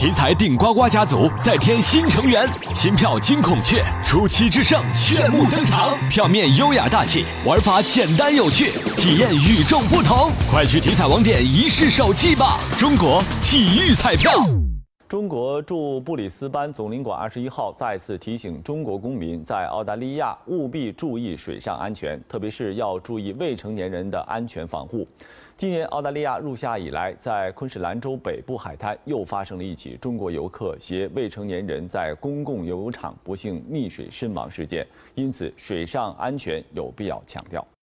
体彩顶呱呱家族再添新成员，新票金孔雀出奇制胜炫目登场，票面优雅大气，玩法简单有趣，体验与众不同。快去体彩网点一试手气吧！中国体育彩票。中国驻布里斯班总领馆二十一号再次提醒中国公民，在澳大利亚务必注意水上安全，特别是要注意未成年人的安全防护。今年澳大利亚入夏以来，在昆士兰州北部海滩又发生了一起中国游客携未成年人在公共游泳场不幸溺水身亡事件，因此水上安全有必要强调。